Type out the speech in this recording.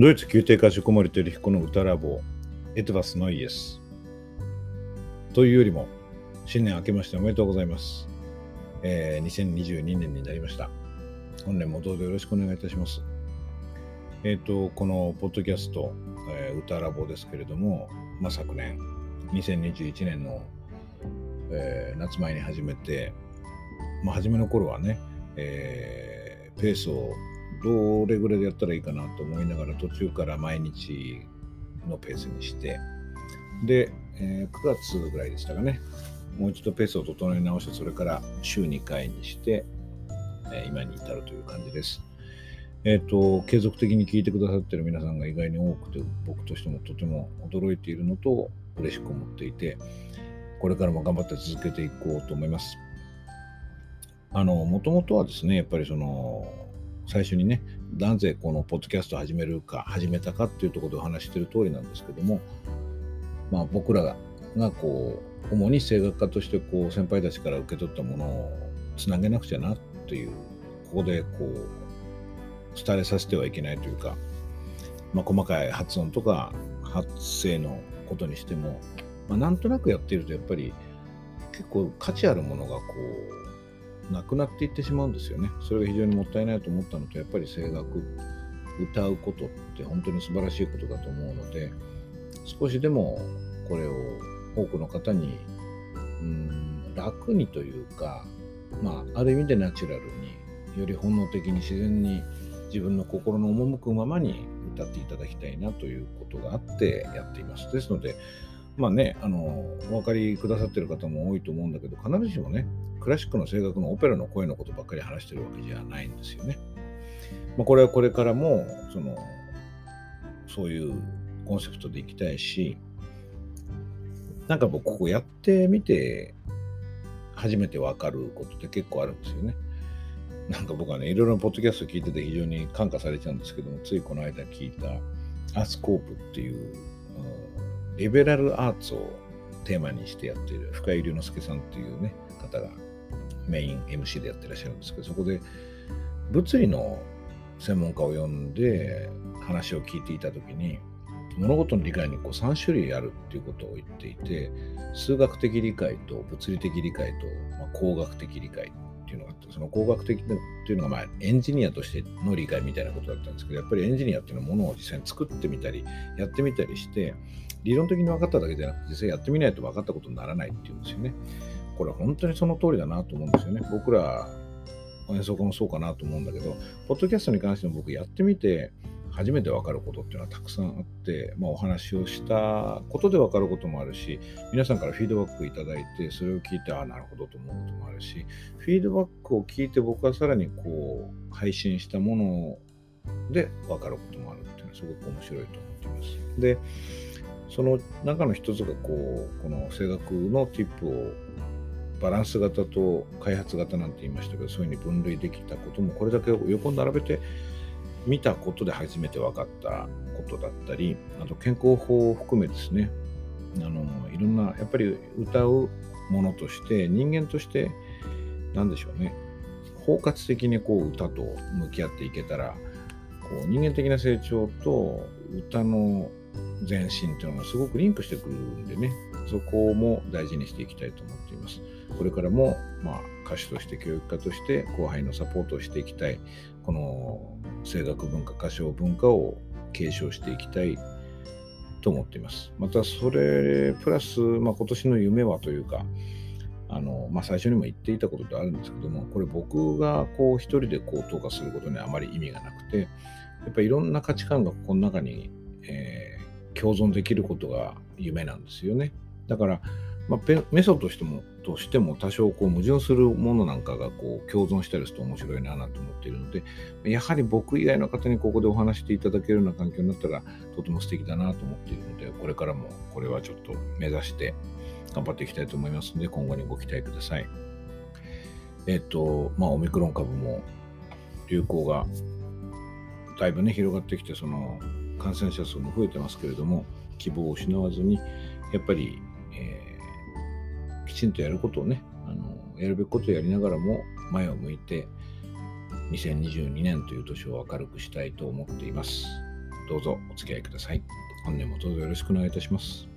ドイツ宮廷歌手コモリテルヒコの歌ラボ、エトバスノイエス。というよりも、新年明けましておめでとうございます。えー、2022年になりました。本年もどうぞよろしくお願いいたします。えっ、ー、と、このポッドキャスト、えー、歌ラボですけれども、まあ、昨年、2021年の、えー、夏前に始めて、まあ、初めの頃はね、えー、ペースをどれぐらいでやったらいいかなと思いながら途中から毎日のペースにしてで、えー、9月ぐらいでしたかねもう一度ペースを整え直してそれから週2回にして、えー、今に至るという感じです。えっ、ー、と継続的に聞いてくださってる皆さんが意外に多くて僕としてもとても驚いているのと嬉しく思っていてこれからも頑張って続けていこうと思います。あのもともとはですねやっぱりその最初にね、なぜこのポッドキャストを始めるか、始めたかっていうところでお話してる通りなんですけども、まあ僕らがこう、主に声楽家としてこう先輩たちから受け取ったものをつなげなくちゃなという、ここでこう、伝えさせてはいけないというか、まあ、細かい発音とか発声のことにしても、まあ、なんとなくやっているとやっぱり結構価値あるものがこうなくなっていってしまうんですよね。それが非常にもったいないと思ったのと、やっぱり声楽、歌うことって本当に素晴らしいことだと思うので、少しでもこれを多くの方に、うん、楽にというか、まあ、ある意味でナチュラルに、より本能的に自然に自分の心の赴くままに歌っていただきたいなということがあってやっています。ですので、まあね、あの、お分かりくださってる方も多いと思うんだけど、必ずしもね、クラシックの声楽のオペラの声のことばっかり話してるわけじゃないんですよね。まあ、これはこれからも、その、そういうコンセプトでいきたいし、なんか僕、ここやってみて、初めてわかることって結構あるんですよね。なんか僕はね、いろいろポッドキャスト聞いてて非常に感化されちゃうんですけども、ついこの間聞いたアスコープっていう、リベラルアーツをテーマにしてやっている深井龍之介さんっていうね、方がメイン MC でやってらっしゃるんですけど、そこで物理の専門家を呼んで話を聞いていたときに、物事の理解にこう3種類あるっていうことを言っていて、数学的理解と物理的理解と、まあ、工学的理解っていうのがあって、その工学的っていうのが、まあ、エンジニアとしての理解みたいなことだったんですけど、やっぱりエンジニアっていうのはものを実際に作ってみたり、やってみたりして、理論的に分かっただけじゃなくて、実際やってみないと分かったことにならないっていうんですよね。これは本当にその通りだなと思うんですよね。僕ら、演奏家もそうかなと思うんだけど、ポッドキャストに関しても僕やってみて、初めて分かることっていうのはたくさんあって、まあ、お話をしたことで分かることもあるし、皆さんからフィードバックいただいて、それを聞いて、ああ、なるほどと思うこともあるし、フィードバックを聞いて僕はさらにこう、配信したもので分かることもあるっていうのはすごく面白いと思ってます。で、その中の一つがこうこの声楽のティップをバランス型と開発型なんて言いましたけどそういうふうに分類できたこともこれだけ横並べて見たことで初めて分かったことだったりあと健康法を含めですね。あのいろんなやっぱり歌うものとして人間として何でしょうね。包括的にこう歌と向き合っていけたらこう人間的な成長と歌の前進っていうのがすごくリンクしてくるんでね、そこも大事にしていきたいと思っています。これからも、まあ、歌手として教育家として後輩のサポートをしていきたい、この声楽文化、歌唱文化を継承していきたいと思っています。またそれプラス、まあ、今年の夢はというか、あのまあ、最初にも言っていたことであるんですけども、これ僕がこう一人でこう投下することにはあまり意味がなくて、やっぱいろんな価値観がこの中に、えー共存できることが夢なんですよね。だから、まあ、メソとしてもとしても多少こう矛盾するものなんかがこう共存したりすると面白いなと思っているのでやはり僕以外の方にここでお話していただけるような環境になったらとても素敵だなと思っているのでこれからもこれはちょっと目指して頑張っていきたいと思いますので今後にご期待ください。えっとまあオミクロン株も流行がだいぶね広がってきてその感染者数も増えてますけれども、希望を失わずに、やっぱり、えー、きちんとやることをね、あのやるべきことをやりながらも前を向いて、2022年という年を明るくしたいと思っています。どうぞお付き合いください。本年もどうぞよろしくお願いいたします。